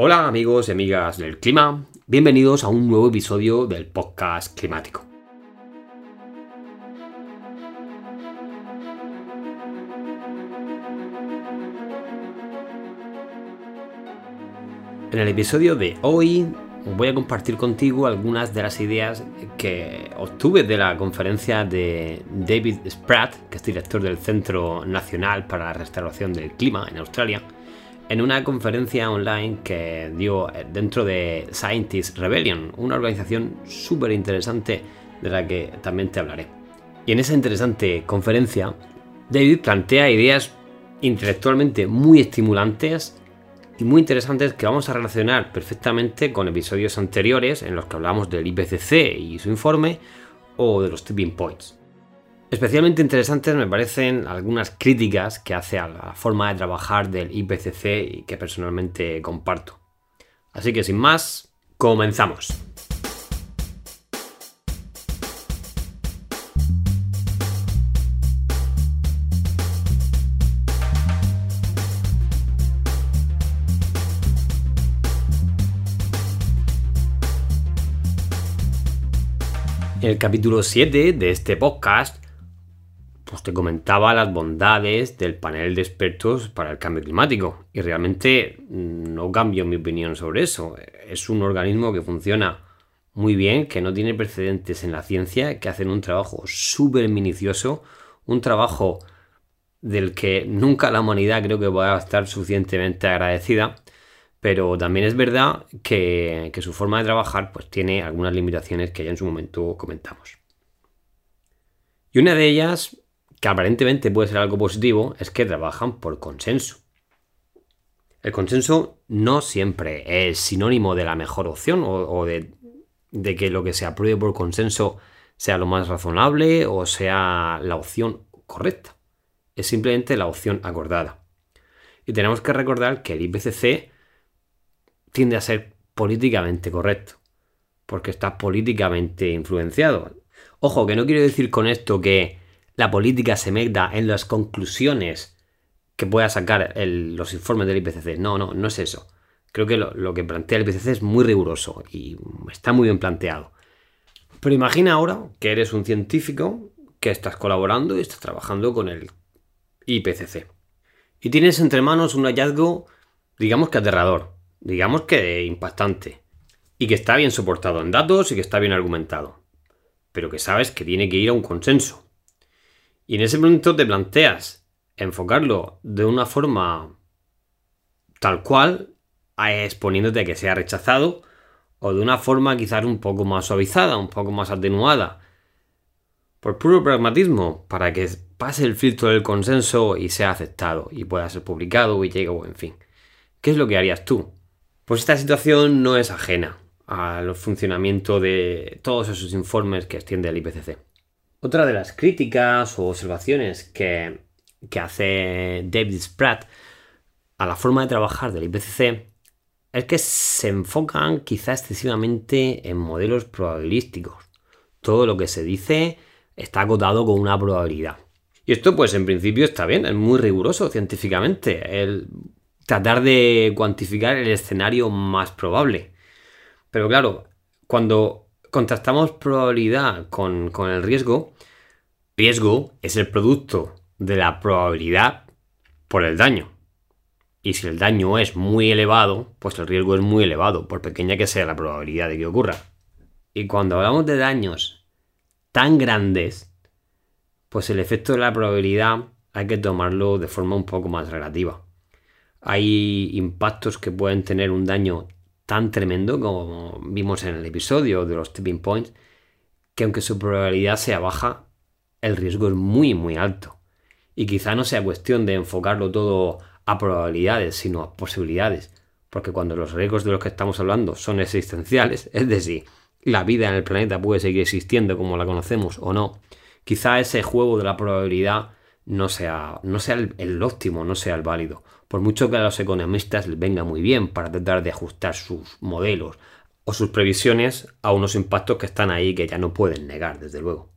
Hola amigos y amigas del clima, bienvenidos a un nuevo episodio del podcast climático. En el episodio de hoy voy a compartir contigo algunas de las ideas que obtuve de la conferencia de David Spratt, que es director del Centro Nacional para la Restauración del Clima en Australia, en una conferencia online que dio eh, dentro de Scientist Rebellion, una organización súper interesante de la que también te hablaré. Y en esa interesante conferencia, David plantea ideas intelectualmente muy estimulantes y muy interesantes que vamos a relacionar perfectamente con episodios anteriores en los que hablamos del IPCC y su informe o de los tipping points. Especialmente interesantes me parecen algunas críticas que hace a la forma de trabajar del IPCC y que personalmente comparto. Así que sin más, comenzamos. En el capítulo 7 de este podcast pues te comentaba las bondades del panel de expertos para el cambio climático. Y realmente mm, no cambio mi opinión sobre eso. Es un organismo que funciona muy bien, que no tiene precedentes en la ciencia, que hacen un trabajo súper minucioso, un trabajo del que nunca la humanidad creo que va a estar suficientemente agradecida. Pero también es verdad que, que su forma de trabajar pues, tiene algunas limitaciones que ya en su momento comentamos. Y una de ellas que aparentemente puede ser algo positivo, es que trabajan por consenso. El consenso no siempre es sinónimo de la mejor opción o, de, de, que lo que se apruebe por consenso sea lo más razonable o sea la opción correcta. Es simplemente la opción acordada. Y tenemos que recordar que el IPCC tiende a ser políticamente correcto, porque está políticamente influenciado. Ojo, que no quiero decir con esto que la política se meta en las conclusiones que pueda sacar los informes del IPCC. No, no, no es eso. Creo que lo, que plantea el IPCC es muy riguroso y está muy bien planteado. Pero imagina ahora que eres un científico que estás colaborando y estás trabajando con el IPCC. Y tienes entre manos un hallazgo, digamos que aterrador, digamos que impactante, y que está bien soportado en datos y que está bien argumentado, pero que sabes que tiene que ir a un consenso. Y en ese momento te planteas enfocarlo de una forma tal cual, exponiéndote a que sea rechazado, o de una forma quizás un poco más suavizada, un poco más atenuada, por puro pragmatismo, para que pase el filtro del consenso y sea aceptado, y pueda ser publicado y llegue, o en fin. ¿Qué es lo que harías tú? Pues esta situación no es ajena al funcionamiento de todos esos informes que extiende el IPCC. Otra de las críticas o observaciones que, hace David Spratt a la forma de trabajar del IPCC es que se enfocan quizá excesivamente en modelos probabilísticos. Todo lo que se dice está acotado con una probabilidad. Y esto pues en principio está bien, es muy riguroso científicamente, el tratar de cuantificar el escenario más probable. Pero claro, cuando contrastamos probabilidad con, el riesgo, riesgo es el producto de la probabilidad por el daño. Y si el daño es muy elevado, pues el riesgo es muy elevado, por pequeña que sea la probabilidad de que ocurra. Y cuando hablamos de daños tan grandes, pues el efecto de la probabilidad hay que tomarlo de forma un poco más relativa. Hay impactos que pueden tener un daño tan tremendo como vimos en el episodio de los tipping points, que aunque su probabilidad sea baja, el riesgo es muy muy alto. Y quizá no sea cuestión de enfocarlo todo a probabilidades, sino a posibilidades. Porque cuando los riesgos de los que estamos hablando son existenciales, es decir, la vida en el planeta puede seguir existiendo como la conocemos o no, quizá ese juego de la probabilidad no sea, no sea el óptimo, no sea el válido por mucho que a los economistas les venga muy bien para tratar de ajustar sus modelos o sus previsiones a unos impactos que están ahí que ya no pueden negar, desde luego.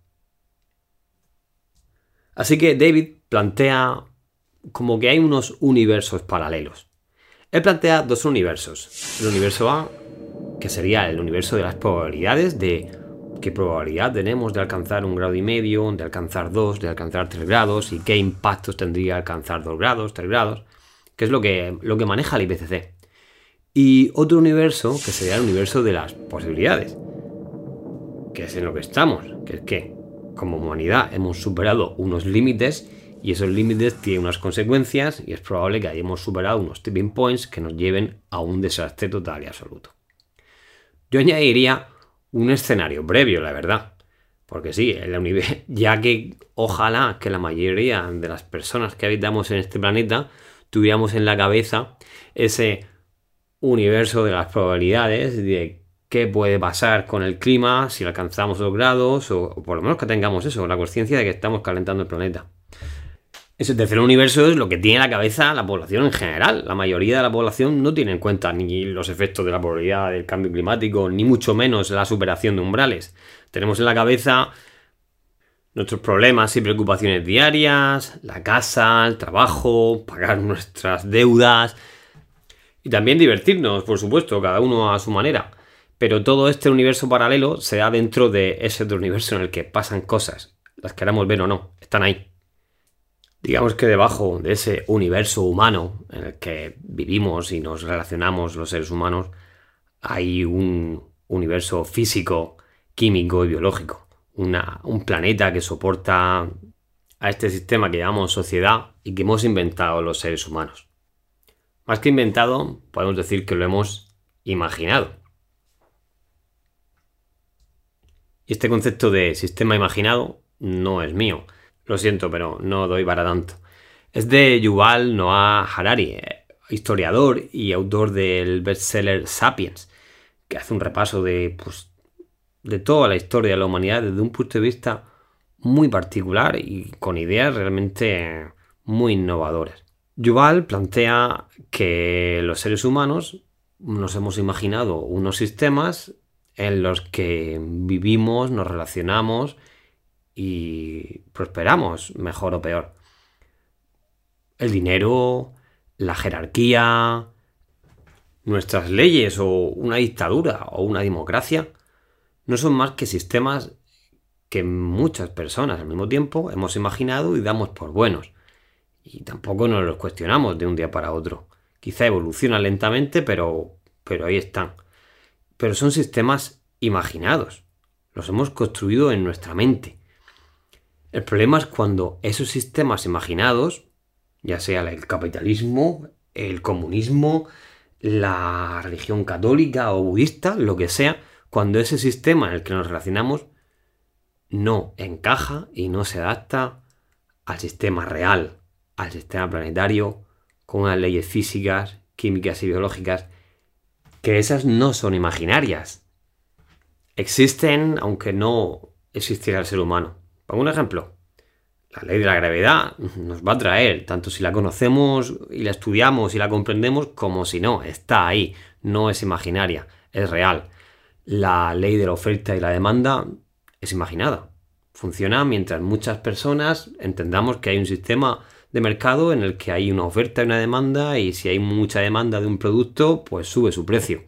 Así que David plantea como que hay unos universos paralelos. Él plantea dos universos. El universo A, que sería el universo de las probabilidades, de qué probabilidad tenemos de alcanzar un grado y medio, de alcanzar dos, de alcanzar tres grados y qué impactos tendría alcanzar dos grados, tres grados, que es lo que, lo que maneja el IPCC. Y otro universo, que sería el universo de las posibilidades, que es en lo que estamos, que es que como humanidad hemos superado unos límites y esos límites tienen unas consecuencias y es probable que hayamos superado unos tipping points que nos lleven a un desastre total y absoluto. Yo añadiría un escenario previo, la verdad. Porque sí, ya que ojalá que la mayoría de las personas que habitamos en este planeta tuviéramos en la cabeza ese universo de las probabilidades de qué puede pasar con el clima si alcanzamos los grados o, por lo menos que tengamos eso, la conciencia de que estamos calentando el planeta. Ese tercer universo es lo que tiene en la cabeza la población en general. La mayoría de la población no tiene en cuenta ni los efectos de la probabilidad del cambio climático, ni mucho menos la superación de umbrales. Tenemos en la cabeza nuestros problemas y preocupaciones diarias, la casa, el trabajo, pagar nuestras deudas y también divertirnos, por supuesto, cada uno a su manera. Pero todo este universo paralelo se da dentro de ese otro universo en el que pasan cosas, las queramos ver o no, están ahí. Digamos que debajo de ese universo humano en el que vivimos y nos relacionamos los seres humanos, hay un universo físico, químico y biológico. un planeta que soporta a este sistema que llamamos sociedad y que hemos inventado los seres humanos. Más que inventado, podemos decir que lo hemos imaginado. Este concepto de sistema imaginado no es mío lo siento, pero no doy para tanto. Es de Yuval Noah Harari, eh, historiador y autor del bestseller Sapiens, que hace un repaso de, pues, de toda la historia de la humanidad desde un punto de vista muy particular y con ideas realmente muy innovadoras. Yuval plantea que los seres humanos nos hemos imaginado unos sistemas en los que vivimos, nos relacionamos y prosperamos, mejor o peor. El dinero, la jerarquía, nuestras leyes o una dictadura o una democracia no son más que sistemas que muchas personas al mismo tiempo hemos imaginado y damos por buenos. Y tampoco nos los cuestionamos de un día para otro. Quizá evolucionan lentamente, pero, pero ahí están. Pero son sistemas imaginados. Los hemos construido en nuestra mente. El problema es cuando esos sistemas imaginados, ya sea el capitalismo, el comunismo, la religión católica o budista, lo que sea, cuando ese sistema en el que nos relacionamos no encaja y no se adapta al sistema real, al sistema planetario, con unas leyes físicas, químicas y biológicas, que esas no son imaginarias. Existen aunque no existiera el ser humano. Pongo un ejemplo. La ley de la gravedad nos va a traer, tanto si la conocemos y la estudiamos y la comprendemos, como si no, está ahí, no es imaginaria, es real. La ley de la oferta y la demanda es imaginada. Funciona mientras muchas personas entendamos que hay un sistema de mercado en el que hay una oferta y una demanda y si hay mucha demanda de un producto, pues sube su precio.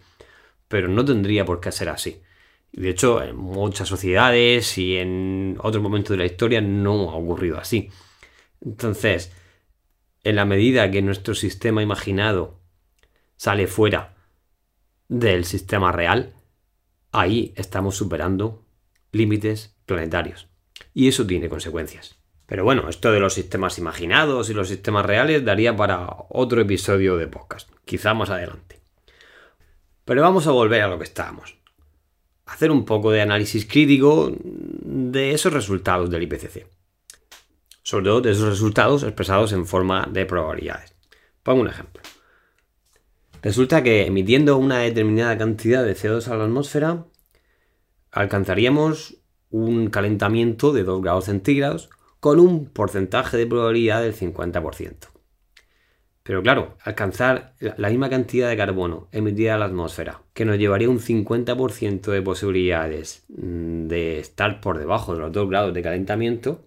Pero no tendría por qué ser así. De hecho, en muchas sociedades y en otros momentos de la historia no ha ocurrido así. Entonces, en la medida que nuestro sistema imaginado sale fuera del sistema real, ahí estamos superando límites planetarios. Y eso tiene consecuencias. Pero bueno, esto de los sistemas imaginados y los sistemas reales daría para otro episodio de podcast, quizá más adelante. Pero vamos a volver a lo que estábamos hacer un poco de análisis crítico de esos resultados del IPCC. Sobre todo de esos resultados expresados en forma de probabilidades. Pongo un ejemplo. Resulta que emitiendo una determinada cantidad de CO2 a la atmósfera, alcanzaríamos un calentamiento de 2 grados centígrados con un porcentaje de probabilidad del 50%. Pero claro, alcanzar la misma cantidad de carbono emitida a la atmósfera, que nos llevaría un 50% de posibilidades mm, de estar por debajo de los 2 grados de calentamiento,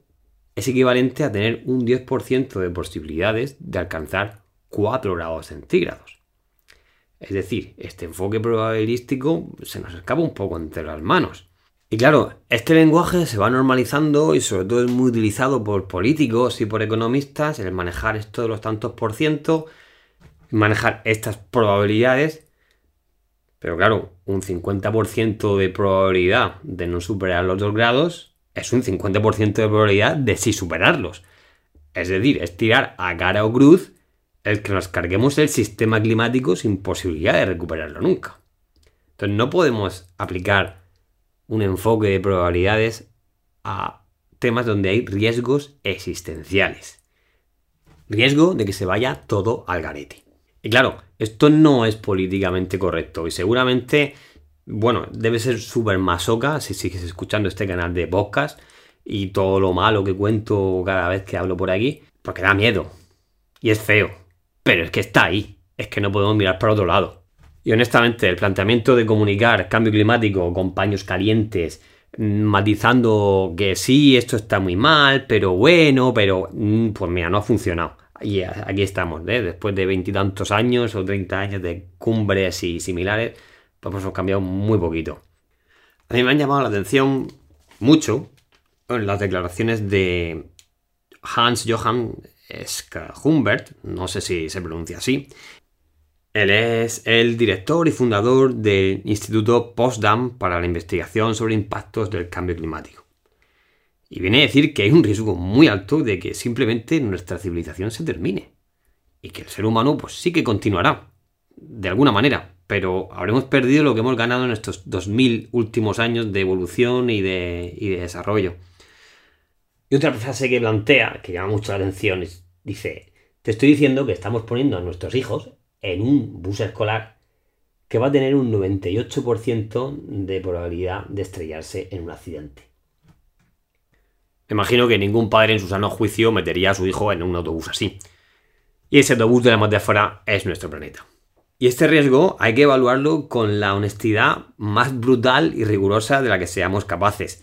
es equivalente a tener un 10% de posibilidades de alcanzar 4 grados centígrados. Es decir, este enfoque probabilístico se nos escapa un poco entre las manos. Y claro, este lenguaje se va normalizando y sobre todo es muy utilizado por políticos y por economistas el manejar esto de los tantos por ciento, manejar estas probabilidades. Pero claro, un 50% de probabilidad de no superar los dos grados es un 50% de probabilidad de sí superarlos. Es decir, es tirar a cara o cruz el que nos carguemos el sistema climático sin posibilidad de recuperarlo nunca. Entonces no podemos aplicar un enfoque de probabilidades a temas donde hay riesgos existenciales. Riesgo de que se vaya todo al garete. Y claro, esto no es políticamente correcto y seguramente, bueno, debe ser súper masoca si sigues escuchando este canal de podcast y todo lo malo que cuento cada vez que hablo por aquí, porque da miedo y es feo. Pero es que está ahí, es que no podemos mirar para otro lado. Y honestamente, el planteamiento de comunicar cambio climático con paños calientes, mm, matizando que sí, esto está muy mal, pero bueno, pero mm, pues mira, no ha funcionado. Y aquí estamos, ¿eh? después de veintitantos años o treinta años de cumbres y similares, pues hemos cambiado muy poquito. A mí me han llamado la atención mucho las declaraciones de Hans Johann Humbert, no sé si se pronuncia así, él es el director y fundador del Instituto Potsdam para la investigación sobre impactos del cambio climático. Y viene a decir que hay un riesgo muy alto de que simplemente nuestra civilización se termine. Y que el ser humano pues sí que continuará, de alguna manera, pero habremos perdido lo que hemos ganado en estos 2000 últimos años de evolución y de, desarrollo. Y otra frase que plantea, que llama mucho la atención, dice, te estoy diciendo que estamos poniendo a nuestros hijos en un bus escolar que va a tener un 98% de probabilidad de estrellarse en un accidente. Me imagino que ningún padre en su sano juicio metería a su hijo en un autobús así. Y ese autobús de la fuera es nuestro planeta. Y este riesgo hay que evaluarlo con la honestidad más brutal y rigurosa de la que seamos capaces.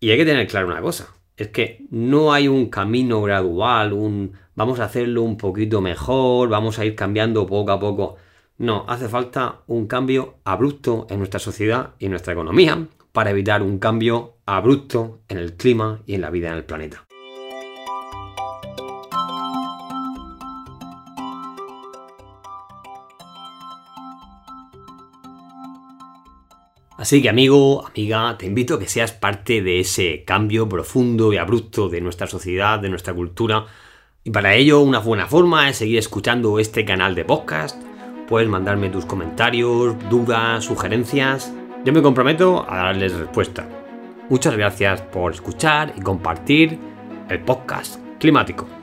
Y hay que tener claro una cosa, es que no hay un camino gradual, un vamos a hacerlo un poquito mejor, vamos a ir cambiando poco a poco. No, hace falta un cambio abrupto en nuestra sociedad y en nuestra economía para evitar un cambio abrupto en el clima y en la vida en el planeta. Así que amigo, amiga, te invito a que seas parte de ese cambio profundo y abrupto de nuestra sociedad, de nuestra cultura, y para ello, una buena forma es seguir escuchando este canal de podcast. Puedes mandarme tus comentarios, dudas, sugerencias. Yo me comprometo a darles respuesta. Muchas gracias por escuchar y compartir el podcast climático.